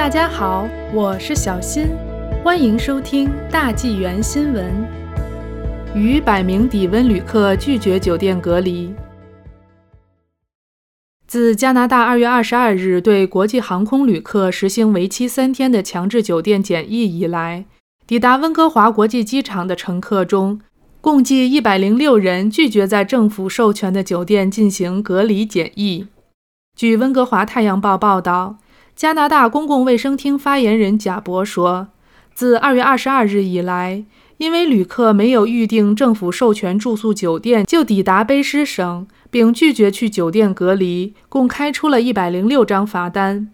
大家好，我是小新，欢迎收听大纪元新闻。逾百名抵温旅客拒绝酒店隔离。自加拿大二月二十二日对国际航空旅客实行为期三天的强制酒店检疫以来，抵达温哥华国际机场的乘客中，共计一百零六人拒绝在政府授权的酒店进行隔离检疫。据温哥华太阳报报道，加拿大公共卫生厅发言人贾博说，自二月二十二日以来，因为旅客没有预订政府授权住宿酒店就抵达卑诗省，并拒绝去酒店隔离，共开出了一百零六张罚单。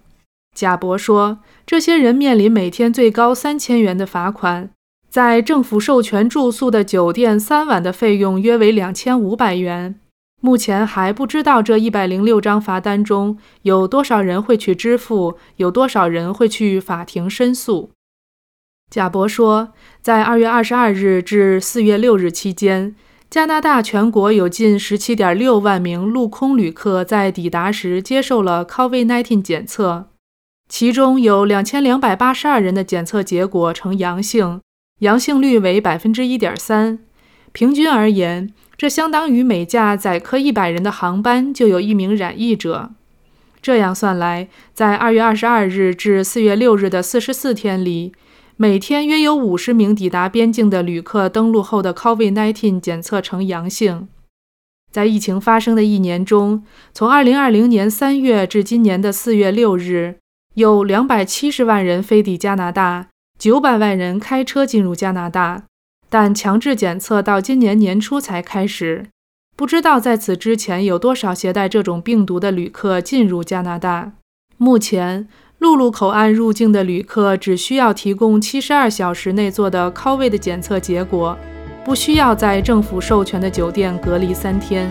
贾博说，这些人面临每天最高三千元的罚款。在政府授权住宿的酒店三晚的费用约为两千五百元。目前还不知道这一百零六张罚单中有多少人会去支付，有多少人会去法庭申诉。贾博说，在二月二十二日至四月六日期间，加拿大全国有近十七点六万名陆空旅客在抵达时接受了 COVID-19 检测，其中有两千两百八十二人的检测结果呈阳性。阳性率为百分之一点三，平均而言，这相当于每架载客一百人的航班就有一名染疫者。这样算来，在二月二十二日至四月六日的四十四天里，每天约有五十名抵达边境的旅客登陆后的 COVID-19 检测呈阳性。在疫情发生的一年中，从二零二零年三月至今年的四月六日，有两百七十万人飞抵加拿大。九百万人开车进入加拿大，但强制检测到今年年初才开始。不知道在此之前有多少携带这种病毒的旅客进入加拿大。目前，陆路口岸入境的旅客只需要提供七十二小时内做的 COVID 的检测结果，不需要在政府授权的酒店隔离三天。